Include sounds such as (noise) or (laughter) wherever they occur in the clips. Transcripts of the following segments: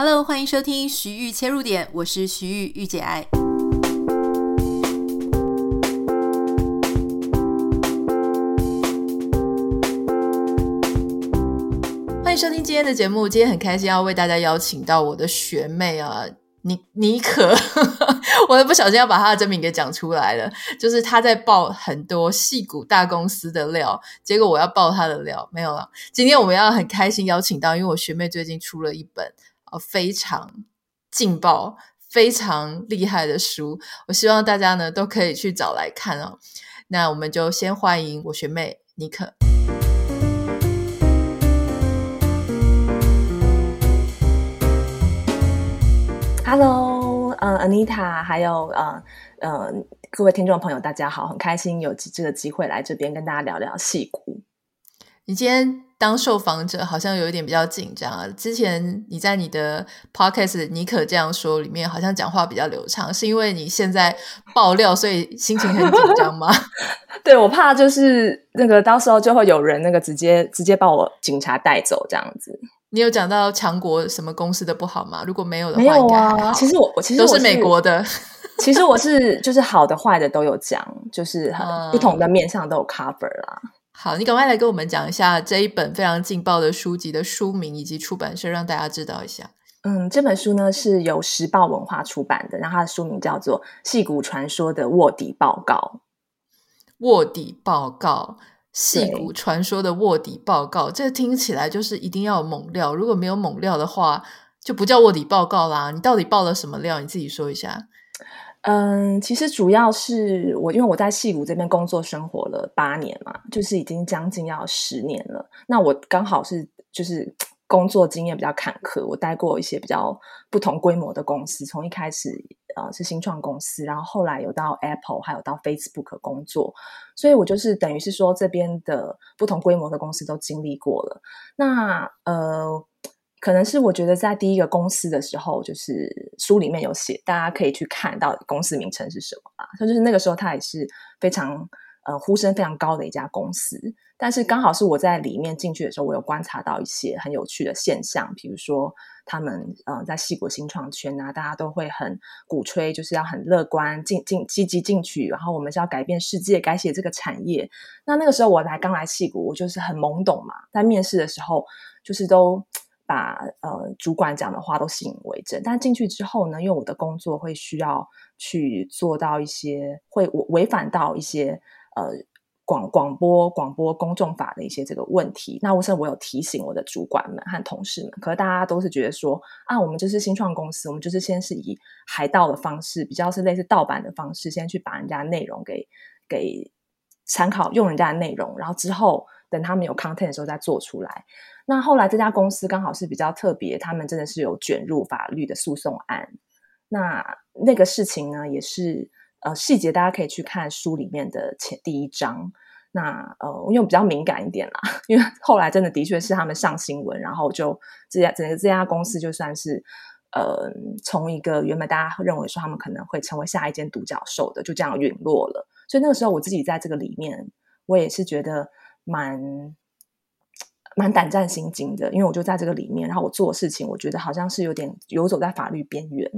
Hello，欢迎收听徐玉切入点，我是徐豫御姐爱。欢迎收听今天的节目，今天很开心要为大家邀请到我的学妹啊，妮妮可，(laughs) 我都不小心要把她的真名给讲出来了，就是她在爆很多矽谷大公司的料，结果我要爆她的料，没有了。今天我们要很开心邀请到，因为我学妹最近出了一本。非常劲爆、非常厉害的书，我希望大家呢都可以去找来看哦。那我们就先欢迎我学妹尼克。Hello，呃，Anita，还有呃呃各位听众朋友，大家好，很开心有这个机会来这边跟大家聊聊戏骨。你今天当受访者好像有一点比较紧张啊。之前你在你的 podcast 你可这样说里面，好像讲话比较流畅，是因为你现在爆料，所以心情很紧张吗？(laughs) 对，我怕就是那个到时候就会有人那个直接直接把我警察带走这样子。你有讲到强国什么公司的不好吗？如果没有的话，没有啊。其实我我其实我都是美国的。(laughs) 其实我是就是好的坏的都有讲，就是很不同的面上都有 cover 啦。好，你赶快来跟我们讲一下这一本非常劲爆的书籍的书名以及出版社，让大家知道一下。嗯，这本书呢是由时报文化出版的，然后它的书名叫做《戏骨传说的卧底报告》。卧底报告，戏骨传说的卧底报告，这听起来就是一定要有猛料，如果没有猛料的话，就不叫卧底报告啦。你到底爆了什么料？你自己说一下。嗯，其实主要是我，因为我在矽谷这边工作生活了八年嘛，就是已经将近要十年了。那我刚好是就是 (tsk) 工作经验比较坎坷，我待过一些比较不同规模的公司，从一开始呃是新创公司，然后后来有到 Apple，还有到 Facebook 工作，所以我就是等于是说这边的不同规模的公司都经历过了。那呃。可能是我觉得在第一个公司的时候，就是书里面有写，大家可以去看到公司名称是什么嘛。所以。就是那个时候，它也是非常呃呼声非常高的一家公司。但是刚好是我在里面进去的时候，我有观察到一些很有趣的现象，比如说他们呃在戏谷新创圈啊，大家都会很鼓吹，就是要很乐观、进进积极进取，然后我们是要改变世界、改写这个产业。那那个时候我来刚来戏谷，我就是很懵懂嘛，在面试的时候就是都。把呃主管讲的话都信以为真，但进去之后呢，因为我的工作会需要去做到一些会违反到一些呃广广播广播公众法的一些这个问题。那我是我有提醒我的主管们和同事们，可是大家都是觉得说啊，我们就是新创公司，我们就是先是以海盗的方式，比较是类似盗版的方式，先去把人家内容给给参考用人家的内容，然后之后等他们有 content 的时候再做出来。那后来这家公司刚好是比较特别，他们真的是有卷入法律的诉讼案。那那个事情呢，也是呃细节大家可以去看书里面的前第一章。那呃，因为比较敏感一点啦，(laughs) 因为后来真的的确是他们上新闻，然后就这家整个这家公司就算是呃从一个原本大家认为说他们可能会成为下一间独角兽的，就这样陨落了。所以那个时候我自己在这个里面，我也是觉得蛮。蛮胆战心惊的，因为我就在这个里面，然后我做的事情，我觉得好像是有点游走在法律边缘，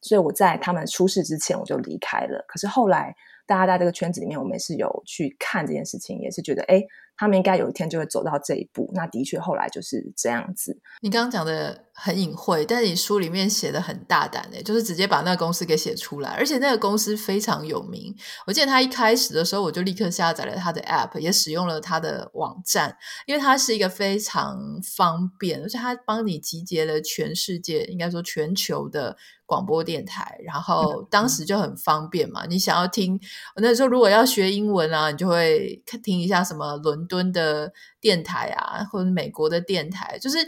所以我在他们出事之前我就离开了。可是后来大家在这个圈子里面，我们也是有去看这件事情，也是觉得，哎，他们应该有一天就会走到这一步。那的确后来就是这样子。你刚刚讲的很隐晦，但是你书里面写的很大胆的，就是直接把那个公司给写出来，而且那个公司非常有名。我记得他一开始的时候，我就立刻下载了他的 App，也使用了他的网站，因为它是一个非常方便，而且他帮你集结了全世界，应该说全球的广播电台，然后当时就很方便嘛。你想要听，那时候如果要学英文啊，你就会听一下什么伦敦的电台啊，或者美国的电台，就是。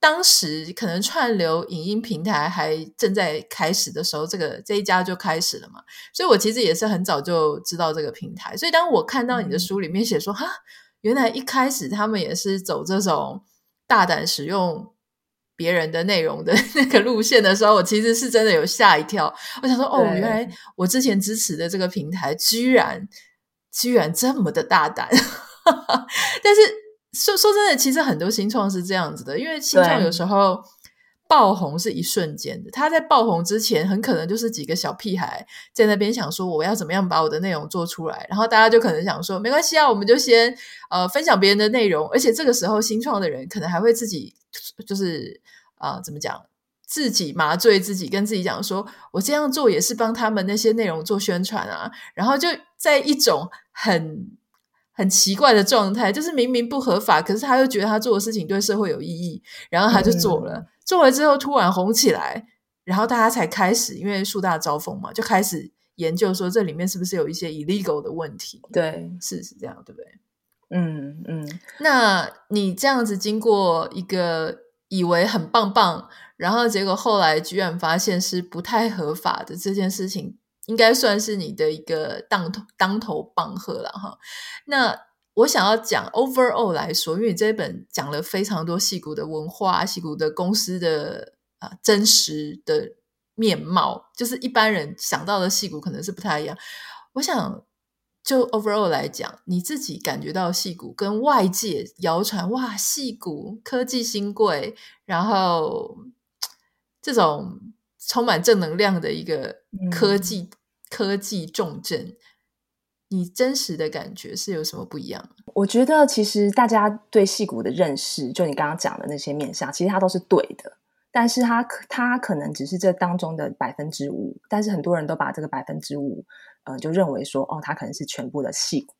当时可能串流影音平台还正在开始的时候，这个这一家就开始了嘛，所以我其实也是很早就知道这个平台。所以当我看到你的书里面写说，哈，原来一开始他们也是走这种大胆使用别人的内容的 (laughs) 那个路线的时候，我其实是真的有吓一跳。我想说，哦，原来我之前支持的这个平台，居然居然这么的大胆，(laughs) 但是。说说真的，其实很多新创是这样子的，因为新创有时候爆红是一瞬间的，他在爆红之前，很可能就是几个小屁孩在那边想说，我要怎么样把我的内容做出来，然后大家就可能想说，没关系啊，我们就先呃分享别人的内容，而且这个时候新创的人可能还会自己就是啊、呃、怎么讲，自己麻醉自己，跟自己讲说，我这样做也是帮他们那些内容做宣传啊，然后就在一种很。很奇怪的状态，就是明明不合法，可是他又觉得他做的事情对社会有意义，然后他就做了。嗯、做了之后突然红起来，然后大家才开始，因为树大招风嘛，就开始研究说这里面是不是有一些 illegal 的问题。对，是是这样，对不对？嗯嗯。那你这样子经过一个以为很棒棒，然后结果后来居然发现是不太合法的这件事情。应该算是你的一个当头当头棒喝了哈。那我想要讲 overall 来说，因为你这一本讲了非常多戏骨的文化、戏骨的公司的啊真实的面貌，就是一般人想到的戏骨可能是不太一样。我想就 overall 来讲，你自己感觉到戏骨跟外界谣传哇，戏骨科技新贵，然后这种。充满正能量的一个科技、嗯、科技重镇，你真实的感觉是有什么不一样？我觉得其实大家对戏骨的认识，就你刚刚讲的那些面向，其实它都是对的，但是它它可能只是这当中的百分之五，但是很多人都把这个百分之五，呃，就认为说，哦，它可能是全部的戏骨。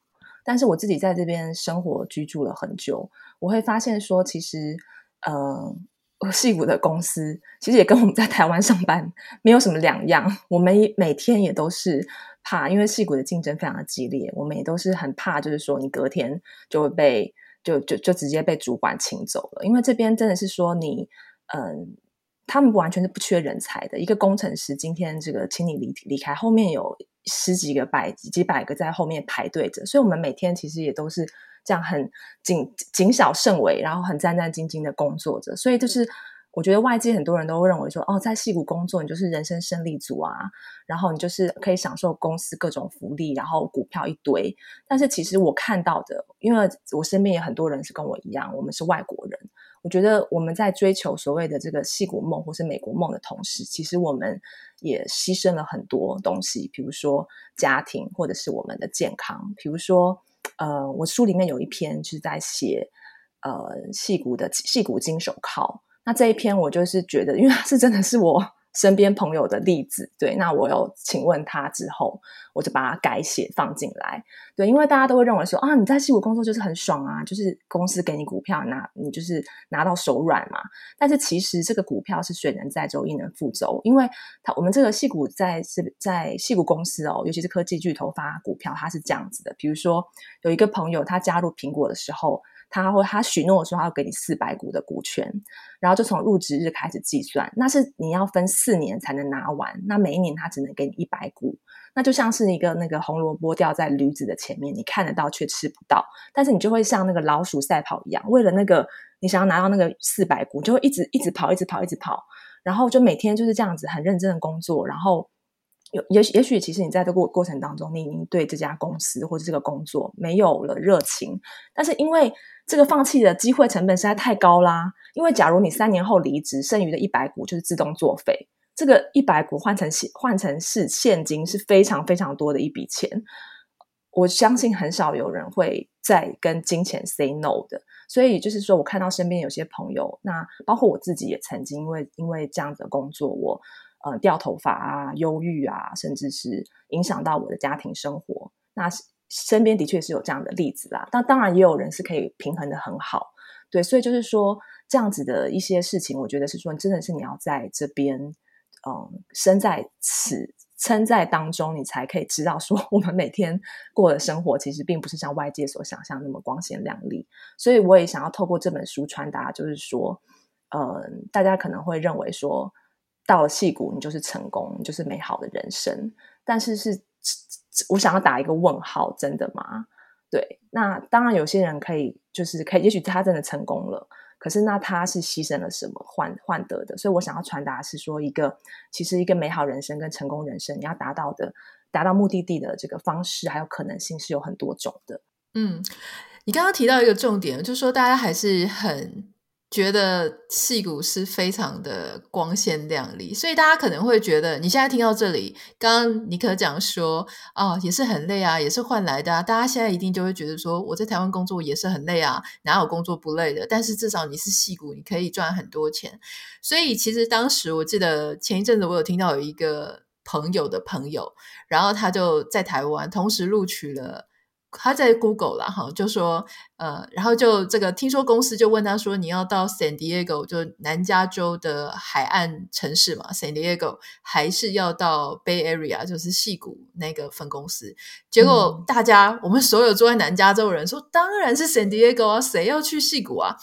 但是我自己在这边生活居住了很久，我会发现说，其实，呃。矽谷的公司其实也跟我们在台湾上班没有什么两样，我们每天也都是怕，因为矽谷的竞争非常的激烈，我们也都是很怕，就是说你隔天就会被就就就直接被主管请走了，因为这边真的是说你嗯，他们不完全是不缺人才的，一个工程师今天这个请你离离开，后面有十几个百几百个在后面排队着，所以我们每天其实也都是。这样很谨谨小慎微，然后很战战兢兢的工作着，所以就是我觉得外界很多人都会认为说，哦，在戏谷工作你就是人生胜利组啊，然后你就是可以享受公司各种福利，然后股票一堆。但是其实我看到的，因为我身边也很多人是跟我一样，我们是外国人，我觉得我们在追求所谓的这个戏骨梦或是美国梦的同时，其实我们也牺牲了很多东西，比如说家庭或者是我们的健康，比如说。呃，我书里面有一篇是在写呃戏骨的戏骨金手铐，那这一篇我就是觉得，因为它是真的是我。身边朋友的例子，对，那我有请问他之后，我就把它改写放进来，对，因为大家都会认为说啊，你在矽谷工作就是很爽啊，就是公司给你股票拿，你就是拿到手软嘛。但是其实这个股票是水能载舟，亦能覆舟，因为它我们这个矽谷在是在矽谷公司哦，尤其是科技巨头发股票，它是这样子的。比如说有一个朋友他加入苹果的时候。他会，他许诺说他要给你四百股的股权，然后就从入职日开始计算，那是你要分四年才能拿完，那每一年他只能给你一百股，那就像是一个那个红萝卜掉在驴子的前面，你看得到却吃不到，但是你就会像那个老鼠赛跑一样，为了那个你想要拿到那个四百股，就会一直一直跑，一直跑，一直跑，然后就每天就是这样子很认真的工作，然后。有也也许，其实你在这个过过程当中，你已经对这家公司或者这个工作没有了热情，但是因为这个放弃的机会成本实在太高啦。因为假如你三年后离职，剩余的一百股就是自动作废。这个一百股换成换成是现金是非常非常多的一笔钱。我相信很少有人会再跟金钱 say no 的。所以就是说我看到身边有些朋友，那包括我自己也曾经因为因为这样的工作，我。呃，掉头发啊，忧郁啊，甚至是影响到我的家庭生活。那身边的确是有这样的例子啦。但当然也有人是可以平衡得很好，对。所以就是说，这样子的一些事情，我觉得是说，真的是你要在这边，嗯，身在此，身在当中，你才可以知道说，(laughs) 我们每天过的生活其实并不是像外界所想象那么光鲜亮丽。所以我也想要透过这本书传达，就是说，嗯，大家可能会认为说。到了戏骨，你就是成功，你就是美好的人生。但是是，我想要打一个问号，真的吗？对，那当然有些人可以，就是可以，也许他真的成功了，可是那他是牺牲了什么换换得的？所以我想要传达是说，一个其实一个美好人生跟成功人生，你要达到的，达到目的地的这个方式还有可能性是有很多种的。嗯，你刚刚提到一个重点，就是说大家还是很。觉得戏骨是非常的光鲜亮丽，所以大家可能会觉得，你现在听到这里，刚刚尼可讲说，哦，也是很累啊，也是换来的啊，大家现在一定就会觉得说，我在台湾工作也是很累啊，哪有工作不累的？但是至少你是戏骨，你可以赚很多钱。所以其实当时我记得前一阵子我有听到有一个朋友的朋友，然后他就在台湾同时录取了。他在 Google 啦，哈，就说，呃，然后就这个听说公司就问他说，你要到 San Diego 就南加州的海岸城市嘛，San Diego 还是要到 Bay Area 就是戏谷那个分公司？结果大家、嗯、我们所有住在南加州的人说，当然是 San Diego 啊，谁要去戏谷啊？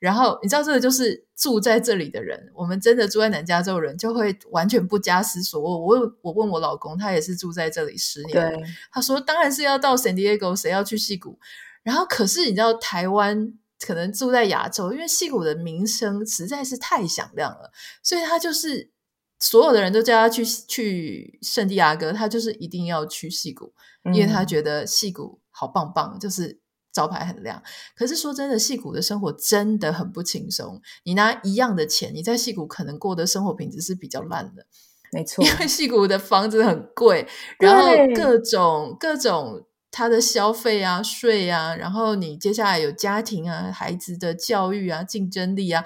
然后你知道这个就是住在这里的人，我们真的住在南加州的人就会完全不加思索。我我我问我老公，他也是住在这里十年，对他说当然是要到 San Diego，谁要去戏谷？然后可是你知道台湾可能住在亚洲，因为戏谷的名声实在是太响亮了，所以他就是所有的人都叫他去去圣地亚哥，他就是一定要去戏谷，因为他觉得戏谷好棒棒，就是。招牌很亮，可是说真的，戏谷的生活真的很不轻松。你拿一样的钱，你在戏谷可能过的生活品质是比较烂的，没错。因为戏谷的房子很贵，然后各种各种它的消费啊、税啊，然后你接下来有家庭啊、孩子的教育啊、竞争力啊，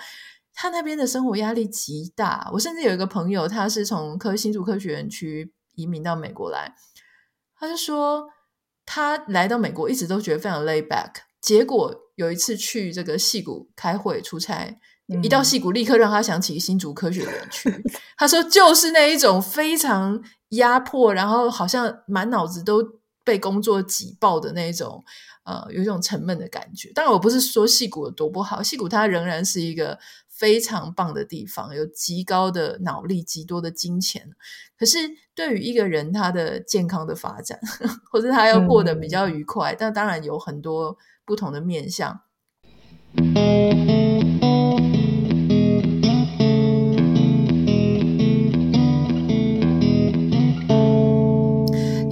他那边的生活压力极大。我甚至有一个朋友，他是从科新竹科学园区移民到美国来，他就说。他来到美国一直都觉得非常 laid back，结果有一次去这个戏谷开会出差，嗯、一到戏谷立刻让他想起新竹科学园区。他说就是那一种非常压迫，然后好像满脑子都被工作挤爆的那一种，呃，有一种沉闷的感觉。当然我不是说戏骨有多不好，戏骨它仍然是一个。非常棒的地方，有极高的脑力，极多的金钱。可是，对于一个人他的健康的发展，(laughs) 或者他要过得比较愉快，嗯、但当然有很多不同的面向。你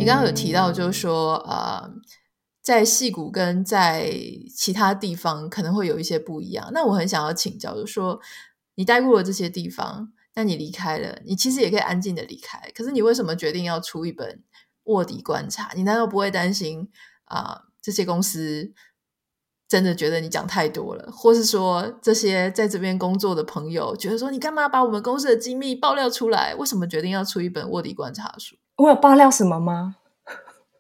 刚刚有提到，就是说，呃。在戏谷跟在其他地方可能会有一些不一样。那我很想要请教，就是说你待过了这些地方，那你离开了，你其实也可以安静的离开。可是你为什么决定要出一本卧底观察？你难道不会担心啊、这些公司真的觉得你讲太多了，或是说这些在这边工作的朋友觉得说你干嘛把我们公司的机密爆料出来？为什么决定要出一本卧底观察书？我有爆料什么吗？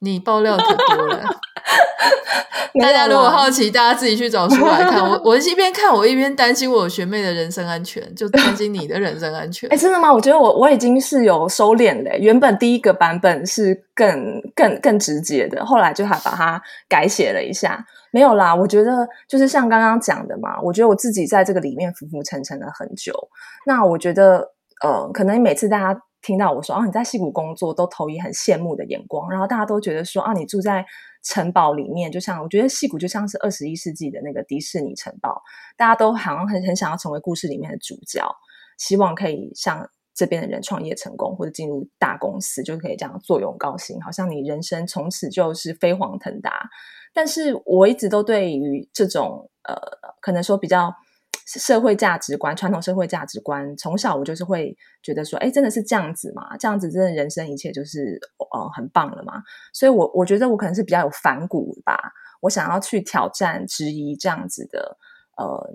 你爆料可多了，(laughs) 大家如果好奇，大家自己去找书来看。我我一边看，我一边担心我学妹的人身安全，就担心你的人身安全。(laughs) 哎、欸，真的吗？我觉得我我已经是有收敛嘞。原本第一个版本是更更更直接的，后来就还把它改写了一下。没有啦，我觉得就是像刚刚讲的嘛。我觉得我自己在这个里面浮浮沉沉了很久。那我觉得，呃，可能每次大家。听到我说啊，你在戏谷工作，都投以很羡慕的眼光，然后大家都觉得说啊，你住在城堡里面，就像我觉得戏谷就像是二十一世纪的那个迪士尼城堡，大家都好像很很想要成为故事里面的主角，希望可以像这边的人创业成功或者进入大公司，就可以这样坐拥高薪，好像你人生从此就是飞黄腾达。但是我一直都对于这种呃，可能说比较。社会价值观，传统社会价值观，从小我就是会觉得说，哎，真的是这样子嘛？这样子真的人生一切就是呃很棒了嘛？所以我，我我觉得我可能是比较有反骨吧，我想要去挑战、质疑这样子的呃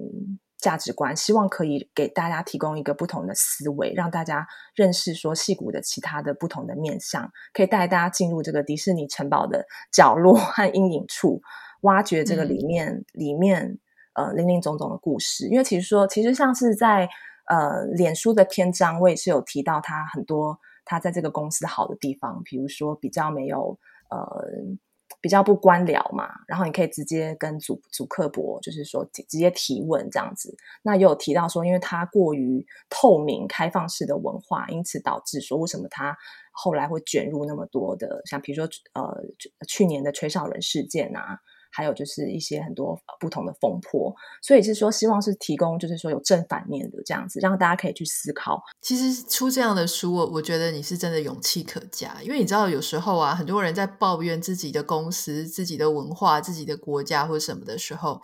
价值观，希望可以给大家提供一个不同的思维，让大家认识说戏骨的其他的不同的面向，可以带大家进入这个迪士尼城堡的角落和阴影处，挖掘这个里面、嗯、里面。呃，林林总总的故事，因为其实说，其实像是在呃，脸书的篇章，我也是有提到他很多他在这个公司好的地方，比如说比较没有呃，比较不官僚嘛，然后你可以直接跟祖祖克伯，就是说直接提问这样子。那也有提到说，因为他过于透明、开放式的文化，因此导致说为什么他后来会卷入那么多的，像比如说呃，去年的吹哨人事件啊。还有就是一些很多不同的风波，所以是说希望是提供，就是说有正反面的这样子，让大家可以去思考。其实出这样的书，我我觉得你是真的勇气可嘉，因为你知道有时候啊，很多人在抱怨自己的公司、自己的文化、自己的国家或什么的时候，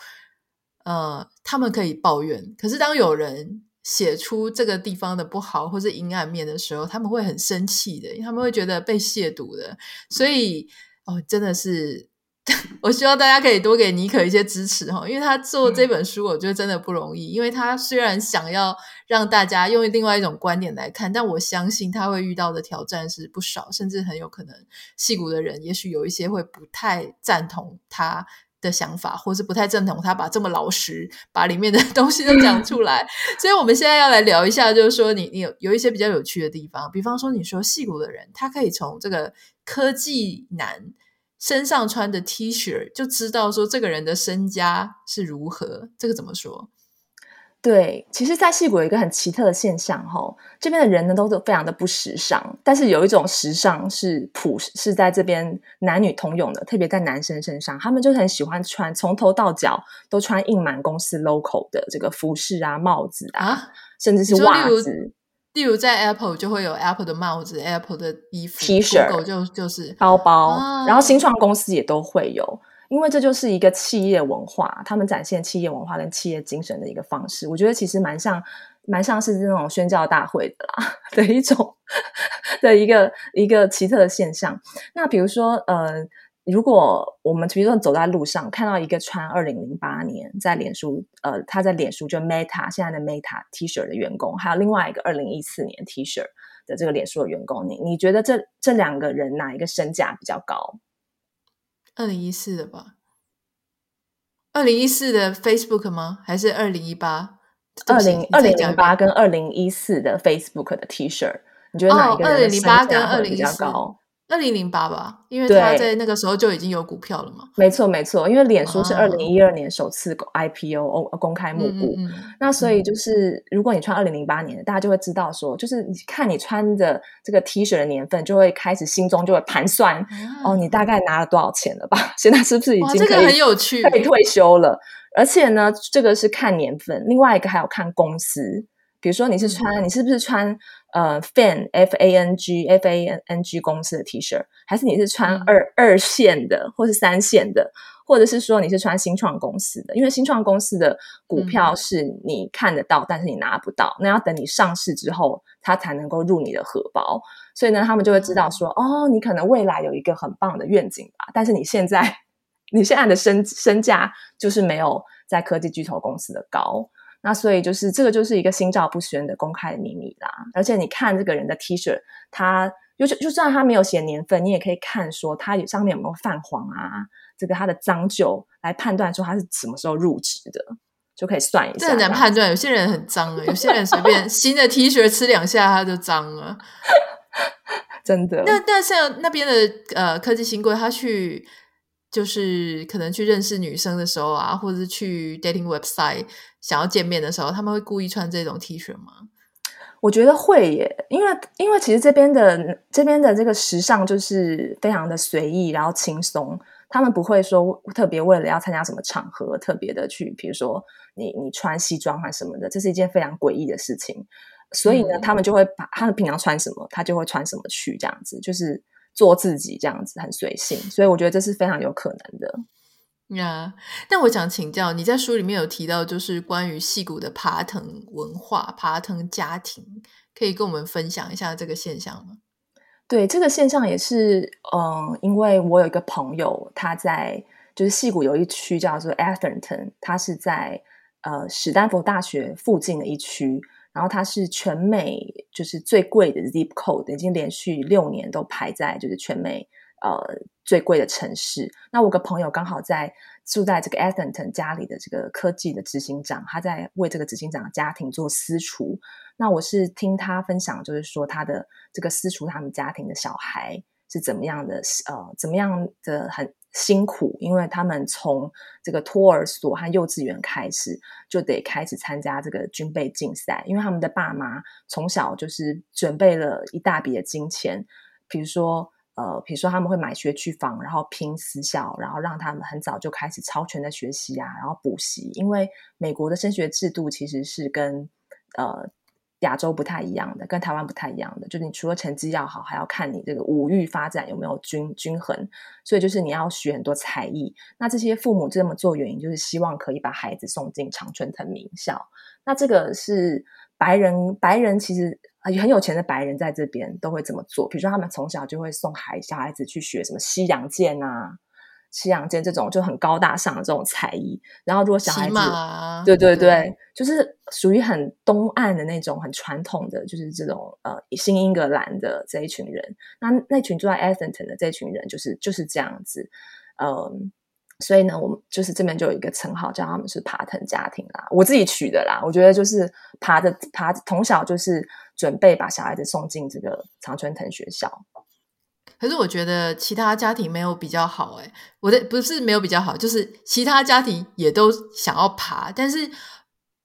呃，他们可以抱怨，可是当有人写出这个地方的不好或是阴暗面的时候，他们会很生气的，因为他们会觉得被亵渎的。所以，哦，真的是，(laughs) 我希望大家可以多给妮可一些支持哈，因为他做这本书，我觉得真的不容易。嗯、因为他虽然想要让大家用另外一种观点来看，但我相信他会遇到的挑战是不少，甚至很有可能戏骨的人，也许有一些会不太赞同他的想法，或是不太赞同他把这么老实把里面的东西都讲出来，(laughs) 所以我们现在要来聊一下，就是说你你有有一些比较有趣的地方，比方说你说戏骨的人，他可以从这个科技男身上穿的 T 恤就知道说这个人的身家是如何，这个怎么说？对，其实，在戏谷有一个很奇特的现象，哈，这边的人呢都是非常的不时尚，但是有一种时尚是普是在这边男女通用的，特别在男生身上，他们就很喜欢穿从头到脚都穿印满公司 logo 的这个服饰啊、帽子啊，啊甚至是袜子。例如在 Apple 就会有 Apple 的帽子、Apple 的衣服、T 恤，就就是包包，啊、然后新创公司也都会有。因为这就是一个企业文化，他们展现企业文化跟企业精神的一个方式。我觉得其实蛮像，蛮像是这种宣教大会的啦 (laughs) 的一种 (laughs) 的一个一个奇特的现象。那比如说，呃，如果我们比如说走在路上看到一个穿二零零八年在脸书，呃，他在脸书就 Meta 现在的 Meta T 恤的员工，还有另外一个二零一四年 T 恤的这个脸书的员工，你你觉得这这两个人哪一个身价比较高？二零一四的吧，二零一四的 Facebook 吗？还是二零一八？二零二零零八跟二零一四的 Facebook 的 T 恤，你觉得哪一个人的身价会比较高？二零零八吧，因为他在那个时候就已经有股票了嘛。没错，没错，因为脸书是二零一二年首次 IPO 公开募股，嗯嗯嗯、那所以就是如果你穿二零零八年的，大家就会知道说，就是你看你穿的这个 T 恤的年份，就会开始心中就会盘算，啊、哦，你大概拿了多少钱了吧？(laughs) 现在是不是已经这个很有趣，可以退休了？而且呢，这个是看年份，另外一个还有看公司。比如说你是穿，嗯、你是不是穿呃 Fang F A N G F A N G 公司的 T 恤，还是你是穿二、嗯、二线的，或是三线的，或者是说你是穿新创公司的？因为新创公司的股票是你看得到，嗯、但是你拿不到，那要等你上市之后，它才能够入你的荷包。所以呢，他们就会知道说，嗯、哦，你可能未来有一个很棒的愿景吧，但是你现在 (laughs) 你现在的身身价就是没有在科技巨头公司的高。那所以就是这个就是一个心照不宣的公开的秘密啦，而且你看这个人的 T 恤，他就就算他没有写年份，你也可以看说他上面有没有泛黄啊，这个他的脏旧来判断说他是什么时候入职的，就可以算一下。这很难判断，有些人很脏啊，有些人随便 (laughs) 新的 T 恤吃两下他就脏了，(laughs) 真的。那那像那边的呃科技新贵，他去。就是可能去认识女生的时候啊，或者是去 dating website 想要见面的时候，他们会故意穿这种 T 恤吗？我觉得会耶，因为因为其实这边的这边的这个时尚就是非常的随意，然后轻松，他们不会说特别为了要参加什么场合，特别的去，比如说你你穿西装还什么的，这是一件非常诡异的事情。所以呢，嗯、他们就会把他们平常穿什么，他就会穿什么去，这样子就是。做自己这样子很随性，所以我觉得这是非常有可能的呀。Yeah, 但我想请教，你在书里面有提到，就是关于戏骨的爬藤文化、爬藤家庭，可以跟我们分享一下这个现象吗？对，这个现象也是，嗯，因为我有一个朋友，他在就是戏骨有一区叫做 Atherton，他是在呃史丹佛大学附近的一区。然后它是全美就是最贵的 zip code，已经连续六年都排在就是全美呃最贵的城市。那我个朋友刚好在住在这个 Atherton 家里的这个科技的执行长，他在为这个执行长的家庭做私厨。那我是听他分享，就是说他的这个私厨，他们家庭的小孩是怎么样的，呃，怎么样的很。辛苦，因为他们从这个托儿所和幼稚园开始，就得开始参加这个军备竞赛。因为他们的爸妈从小就是准备了一大笔的金钱，比如说，呃，比如说他们会买学区房，然后拼私校，然后让他们很早就开始超全的学习啊，然后补习。因为美国的升学制度其实是跟呃亚洲不太一样的，跟台湾不太一样的，就是你除了成绩要好，还要看你这个五育发展有没有均均衡。所以就是你要学很多才艺。那这些父母这么做原因，就是希望可以把孩子送进常春藤名校。那这个是白人，白人其实很有钱的白人在这边都会这么做。比如说他们从小就会送孩小孩子去学什么西洋剑啊。西洋剑这种就很高大上的这种才艺，然后如果小孩子，对对对，对就是属于很东岸的那种很传统的，就是这种呃新英格兰的这一群人，那那群住在 Atherton 的这一群人，就是就是这样子，嗯，所以呢，我们就是这边就有一个称号叫他们是爬藤家庭啦，我自己取的啦，我觉得就是爬着爬，从小就是准备把小孩子送进这个常春藤学校。可是我觉得其他家庭没有比较好诶，我的不是没有比较好，就是其他家庭也都想要爬，但是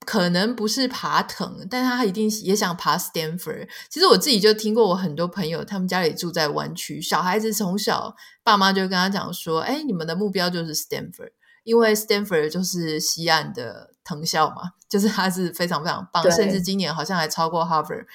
可能不是爬藤，但他一定也想爬 Stanford。其实我自己就听过，我很多朋友他们家里住在湾区，小孩子从小爸妈就跟他讲说：“哎，你们的目标就是 Stanford，因为 Stanford 就是西岸的藤校嘛，就是它是非常非常棒，甚至今年好像还超过 Harvard。”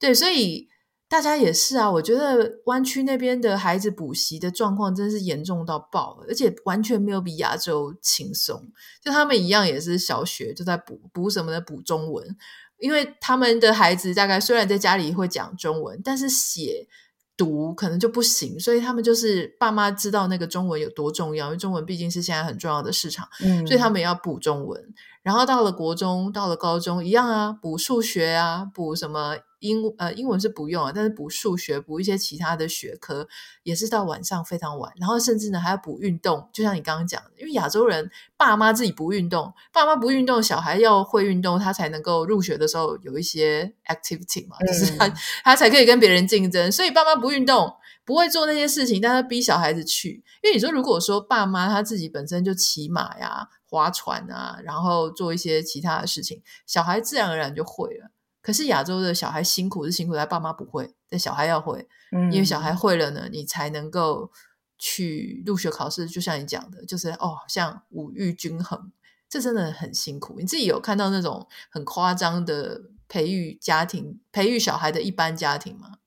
对，所以。大家也是啊，我觉得湾区那边的孩子补习的状况真是严重到爆，而且完全没有比亚洲轻松。就他们一样也是小学就在补补什么的，补中文，因为他们的孩子大概虽然在家里会讲中文，但是写读可能就不行，所以他们就是爸妈知道那个中文有多重要，因为中文毕竟是现在很重要的市场，嗯，所以他们也要补中文。然后到了国中，到了高中一样啊，补数学啊，补什么？英呃英文是不用啊，但是补数学补一些其他的学科也是到晚上非常晚，然后甚至呢还要补运动，就像你刚刚讲的，因为亚洲人爸妈自己不运动，爸妈不运动，小孩要会运动，他才能够入学的时候有一些 activity 嘛，就是他、嗯、(laughs) 他才可以跟别人竞争，所以爸妈不运动，不会做那些事情，但他逼小孩子去，因为你说如果说爸妈他自己本身就骑马呀、划船啊，然后做一些其他的事情，小孩自然而然就会了。可是亚洲的小孩辛苦是辛苦，但爸妈不会，但小孩要会，嗯，因为小孩会了呢，你才能够去入学考试。就像你讲的，就是哦，像五育均衡，这真的很辛苦。你自己有看到那种很夸张的培育家庭、培育小孩的一般家庭吗？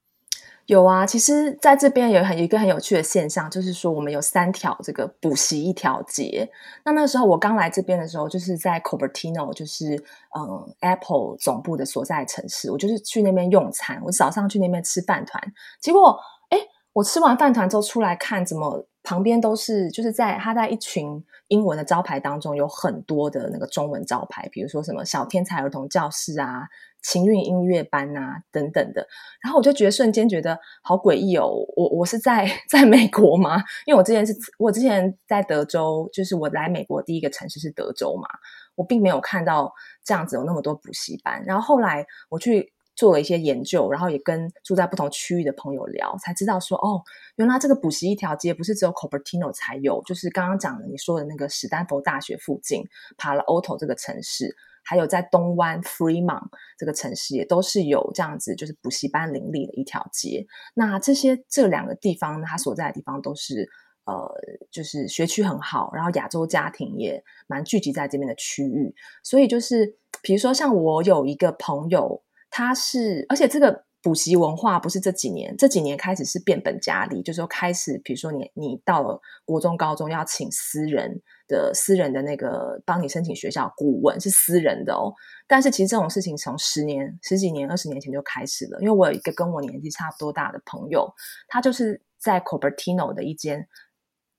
有啊，其实在这边有很一个很有趣的现象，就是说我们有三条这个补习一条街。那那个时候我刚来这边的时候，就是在 Cupertino，就是嗯 Apple 总部的所在城市，我就是去那边用餐。我早上去那边吃饭团，结果哎，我吃完饭团之后出来看，怎么旁边都是就是在他在一群英文的招牌当中有很多的那个中文招牌，比如说什么小天才儿童教室啊。琴韵音乐班啊，等等的，然后我就觉得瞬间觉得好诡异哦！我我是在 (laughs) 在美国吗？因为我之前是我之前在德州，就是我来美国第一个城市是德州嘛，我并没有看到这样子有那么多补习班。然后后来我去做了一些研究，然后也跟住在不同区域的朋友聊，才知道说哦，原来这个补习一条街不是只有 Cupertino 才有，就是刚刚讲的你说的那个史丹佛大学附近，Palo Alto 这个城市。还有在东湾 Fremont 这个城市也都是有这样子，就是补习班林立的一条街。那这些这两个地方呢，它所在的地方都是呃，就是学区很好，然后亚洲家庭也蛮聚集在这边的区域。所以就是，比如说像我有一个朋友，他是，而且这个。补习文化不是这几年，这几年开始是变本加厉，就是说开始，比如说你你到了国中、高中要请私人的私人的那个帮你申请学校顾问，是私人的哦。但是其实这种事情从十年、十几年、二十年前就开始了。因为我有一个跟我年纪差不多大的朋友，他就是在 Cupertino 的一间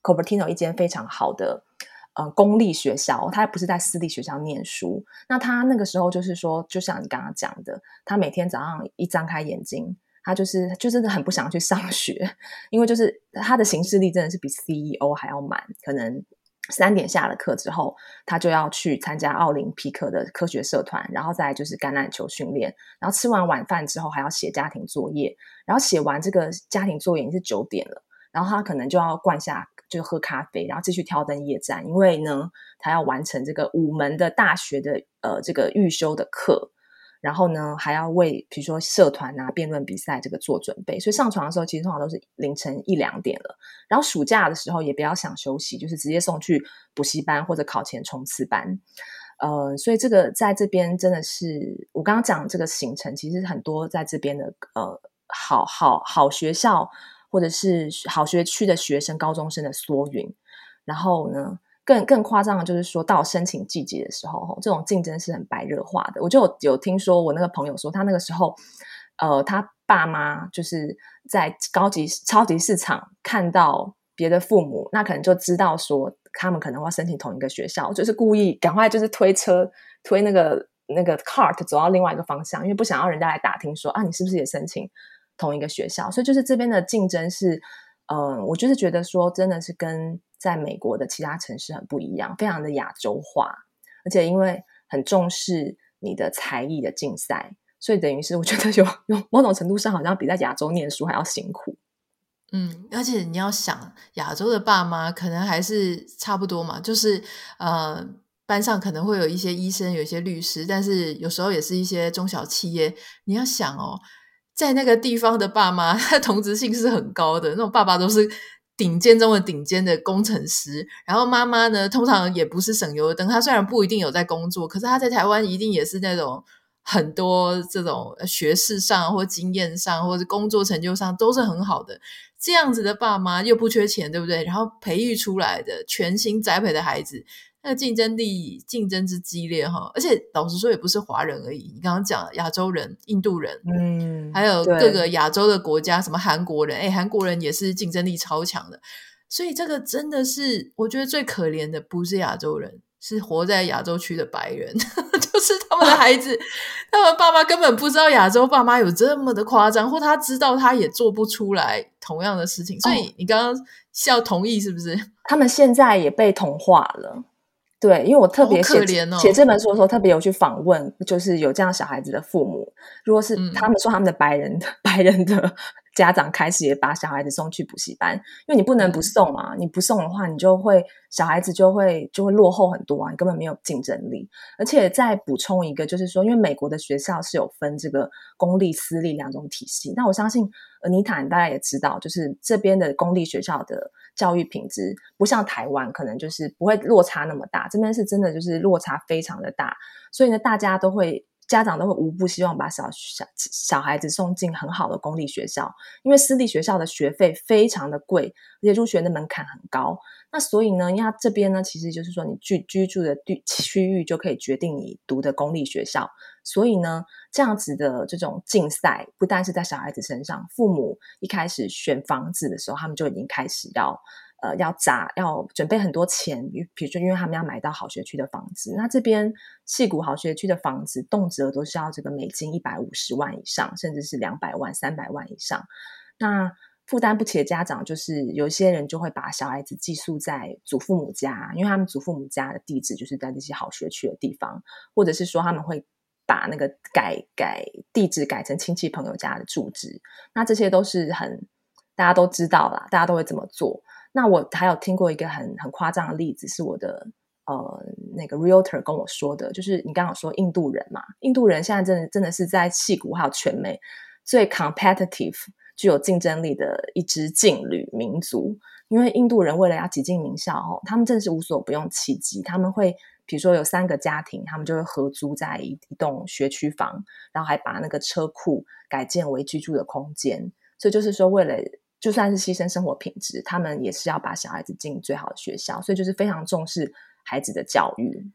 Cupertino 一间非常好的。呃，公立学校，他不是在私立学校念书。那他那个时候就是说，就像你刚刚讲的，他每天早上一张开眼睛，他就是就真的很不想去上学，因为就是他的行事力真的是比 CEO 还要满。可能三点下了课之后，他就要去参加奥林匹克的科学社团，然后再就是橄榄球训练，然后吃完晚饭之后还要写家庭作业，然后写完这个家庭作业已经是九点了，然后他可能就要灌下。就喝咖啡，然后继续挑灯夜战，因为呢，他要完成这个五门的大学的呃这个预修的课，然后呢还要为比如说社团啊、辩论比赛这个做准备，所以上床的时候其实通常都是凌晨一两点了。然后暑假的时候也不要想休息，就是直接送去补习班或者考前冲刺班。呃，所以这个在这边真的是我刚刚讲这个行程，其实很多在这边的呃好好好学校或者是好学区的学生、高中生的缩云。然后呢，更更夸张的就是说到申请季节的时候，这种竞争是很白热化的。我就有，有听说我那个朋友说，他那个时候，呃，他爸妈就是在高级超级市场看到别的父母，那可能就知道说他们可能会申请同一个学校，就是故意赶快就是推车推那个那个 cart 走到另外一个方向，因为不想要人家来打听说啊，你是不是也申请同一个学校？所以就是这边的竞争是，嗯、我就是觉得说真的是跟。在美国的其他城市很不一样，非常的亚洲化，而且因为很重视你的才艺的竞赛，所以等于是我觉得有有某种程度上好像比在亚洲念书还要辛苦。嗯，而且你要想，亚洲的爸妈可能还是差不多嘛，就是呃，班上可能会有一些医生，有一些律师，但是有时候也是一些中小企业。你要想哦，在那个地方的爸妈，他同质性是很高的，那种爸爸都是。顶尖中的顶尖的工程师，然后妈妈呢，通常也不是省油的灯。她虽然不一定有在工作，可是她在台湾一定也是那种很多这种学识上或经验上，或者工作成就上都是很好的。这样子的爸妈又不缺钱，对不对？然后培育出来的全新栽培的孩子。那个竞争力竞争之激烈哈，而且老实说也不是华人而已。你刚刚讲亚洲人、印度人，嗯，还有各个亚洲的国家，什么韩国人，哎，韩国人也是竞争力超强的。所以这个真的是，我觉得最可怜的不是亚洲人，是活在亚洲区的白人，(laughs) 就是他们的孩子，(laughs) 他们爸妈根本不知道亚洲爸妈有这么的夸张，或他知道他也做不出来同样的事情。所以你刚刚是要同意是不是？(laughs) 他们现在也被同化了。对，因为我特别写、哦、写这本书的时候，特别有去访问，就是有这样小孩子的父母。如果是他们说他们的白人的、嗯、(laughs) 白人的家长开始也把小孩子送去补习班，因为你不能不送嘛，嗯、你不送的话，你就会小孩子就会就会落后很多啊，你根本没有竞争力。而且再补充一个，就是说，因为美国的学校是有分这个公立私立两种体系，那我相信 Anita 大家也知道，就是这边的公立学校的。教育品质不像台湾，可能就是不会落差那么大。这边是真的，就是落差非常的大。所以呢，大家都会，家长都会无不希望把小小小孩子送进很好的公立学校，因为私立学校的学费非常的贵，而且入学的门槛很高。那所以呢，因为这边呢，其实就是说你居居住的地区域就可以决定你读的公立学校。所以呢，这样子的这种竞赛，不但是在小孩子身上，父母一开始选房子的时候，他们就已经开始要呃要砸要准备很多钱，比如说因为他们要买到好学区的房子。那这边戏谷好学区的房子，动辄都是要这个美金一百五十万以上，甚至是两百万、三百万以上。那负担不起的家长，就是有些人就会把小孩子寄宿在祖父母家，因为他们祖父母家的地址就是在这些好学区的地方，或者是说他们会。把那个改改地址改成亲戚朋友家的住址，那这些都是很大家都知道啦，大家都会这么做。那我还有听过一个很很夸张的例子，是我的呃那个 realtor 跟我说的，就是你刚刚说印度人嘛，印度人现在真的真的是在矽谷还有全美最 competitive 具有竞争力的一支劲旅民族，因为印度人为了要挤进名校哦，他们真的是无所不用其极，他们会。比如说有三个家庭，他们就会合租在一一栋学区房，然后还把那个车库改建为居住的空间。所以就是说，为了就算是牺牲生活品质，他们也是要把小孩子进最好的学校。所以就是非常重视孩子的教育。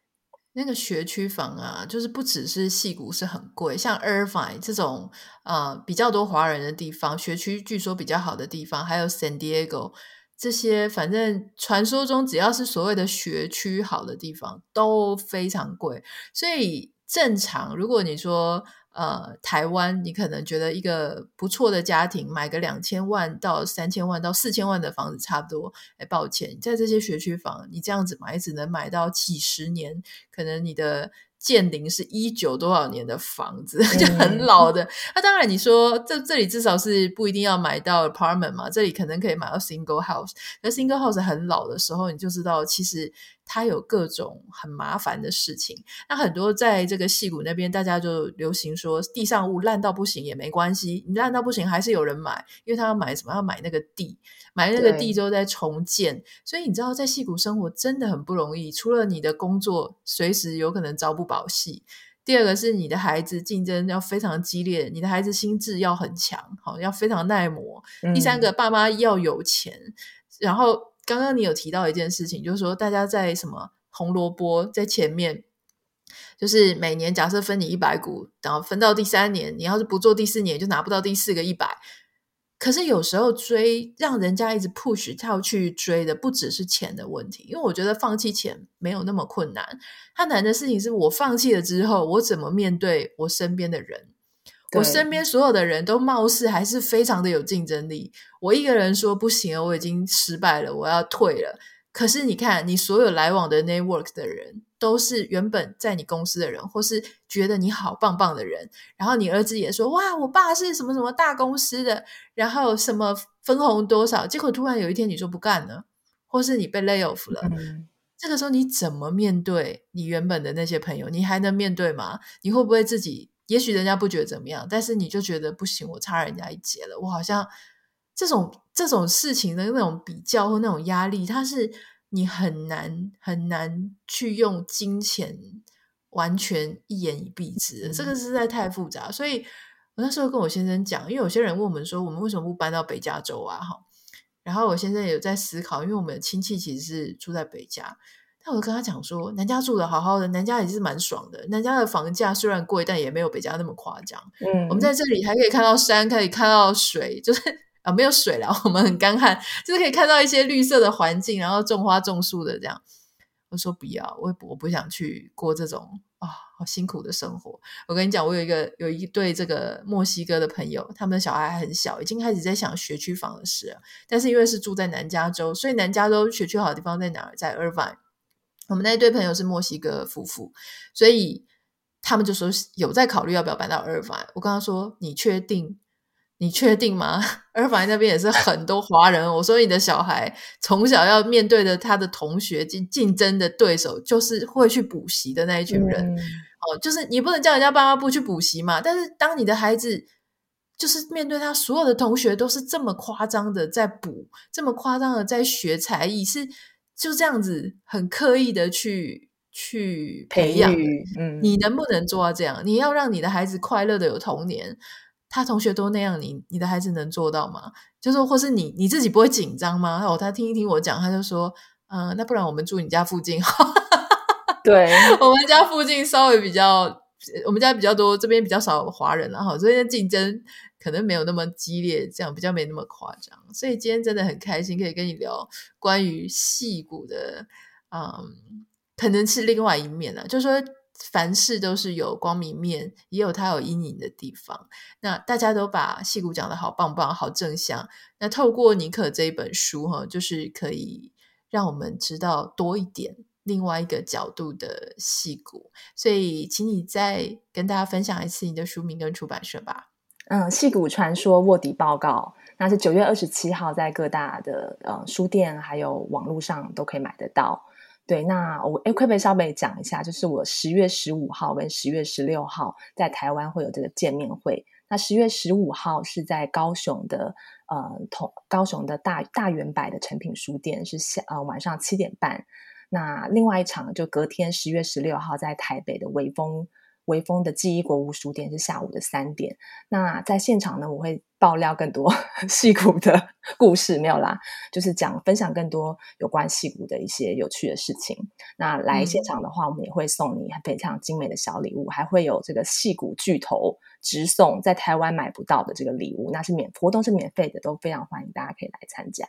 那个学区房啊，就是不只是矽谷是很贵，像 Irvine 这种呃比较多华人的地方，学区据说比较好的地方，还有 San Diego。这些反正传说中只要是所谓的学区好的地方都非常贵，所以正常如果你说呃台湾，你可能觉得一个不错的家庭买个两千万到三千万到四千万的房子差不多，哎，抱歉，在这些学区房你这样子买只能买到几十年，可能你的。建龄是一九多少年的房子，(laughs) 就很老的。那、当然，你说这这里至少是不一定要买到 apartment 嘛，这里可能可以买到 single house。那 single house 很老的时候，你就知道其实它有各种很麻烦的事情。那很多在这个戏谷那边，大家就流行说地上物烂到不行也没关系，你烂到不行还是有人买，因为他要买什么？要买那个地，买那个地之后再重建。所以你知道，在戏谷生活真的很不容易。除了你的工作随时有可能朝不保夕，第二个是你的孩子竞争要非常激烈，你的孩子心智要很强，好，要非常耐磨。嗯、第三个，爸妈要有钱，然后。刚刚你有提到一件事情，就是说大家在什么红萝卜在前面，就是每年假设分你一百股，然后分到第三年，你要是不做第四年，就拿不到第四个一百。可是有时候追让人家一直 push 跳去追的，不只是钱的问题，因为我觉得放弃钱没有那么困难，它难的事情是我放弃了之后，我怎么面对我身边的人。我身边所有的人都貌似还是非常的有竞争力。我一个人说不行了，我已经失败了，我要退了。可是你看，你所有来往的 network 的人，都是原本在你公司的人，或是觉得你好棒棒的人。然后你儿子也说：“哇，我爸是什么什么大公司的，然后什么分红多少。”结果突然有一天你说不干了，或是你被 lay off 了。嗯。这个时候你怎么面对你原本的那些朋友？你还能面对吗？你会不会自己？也许人家不觉得怎么样，但是你就觉得不行，我差人家一截了。我好像这种这种事情的那种比较或那种压力，它是你很难很难去用金钱完全一言以蔽之。这个实在太复杂。所以我那时候跟我先生讲，因为有些人问我们说，我们为什么不搬到北加州啊？哈，然后我先生也有在思考，因为我们的亲戚其实是住在北加。但我跟他讲说，南家住的好好的，南家也是蛮爽的。南家的房价虽然贵，但也没有北家那么夸张。嗯，我们在这里还可以看到山，可以看到水，就是啊，没有水了，我们很干旱，就是可以看到一些绿色的环境，然后种花种树的这样。我说不要，我我不想去过这种啊、哦，好辛苦的生活。我跟你讲，我有一个有一对这个墨西哥的朋友，他们的小孩还很小，已经开始在想学区房的事了。但是因为是住在南加州，所以南加州学区好的地方在哪儿？在 Irvine。我们那一对朋友是墨西哥夫妇，所以他们就说有在考虑要不要搬到 Irvine。我跟他说：“你确定？你确定吗？Irvine 那边也是很多华人。我说你的小孩从小要面对的他的同学竞竞争的对手，就是会去补习的那一群人。嗯、哦，就是你不能叫人家爸妈不去补习嘛。但是当你的孩子就是面对他所有的同学都是这么夸张的在补，这么夸张的在学才艺是。”就这样子很刻意的去去培养，嗯，你能不能做到这样？你要让你的孩子快乐的有童年，他同学都那样，你你的孩子能做到吗？就是或是你你自己不会紧张吗？哦，他听一听我讲，他就说，嗯、呃，那不然我们住你家附近，对，(laughs) 我们家附近稍微比较，我们家比较多，这边比较少华人了哈，所以竞争。可能没有那么激烈，这样比较没那么夸张，所以今天真的很开心，可以跟你聊关于戏骨的，嗯，可能是另外一面了。就是说，凡事都是有光明面，也有它有阴影的地方。那大家都把戏骨讲得好棒棒，好正向。那透过妮可这一本书，哈，就是可以让我们知道多一点另外一个角度的戏骨。所以，请你再跟大家分享一次你的书名跟出版社吧。嗯，戏骨传说卧底报告，那是九月二十七号在各大的呃书店还有网络上都可以买得到。对，那我诶，可不可以稍微讲一下，就是我十月十五号跟十月十六号在台湾会有这个见面会。那十月十五号是在高雄的呃同高雄的大大远百的诚品书店，是下呃晚上七点半。那另外一场就隔天十月十六号在台北的微风。微风的记忆国屋书店是下午的三点。那在现场呢，我会爆料更多 (laughs) 戏骨的 (laughs) 故事，没有啦，就是讲分享更多有关戏骨的一些有趣的事情。那来现场的话，我们也会送你非常精美的小礼物，还会有这个戏骨巨头直送在台湾买不到的这个礼物，那是免活动是免费的，都非常欢迎大家可以来参加。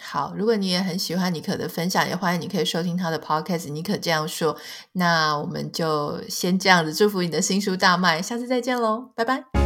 好，如果你也很喜欢妮可的分享，也欢迎你可以收听她的 podcast。妮可这样说，那我们就先这样子祝福你的新书大卖，下次再见喽，拜拜。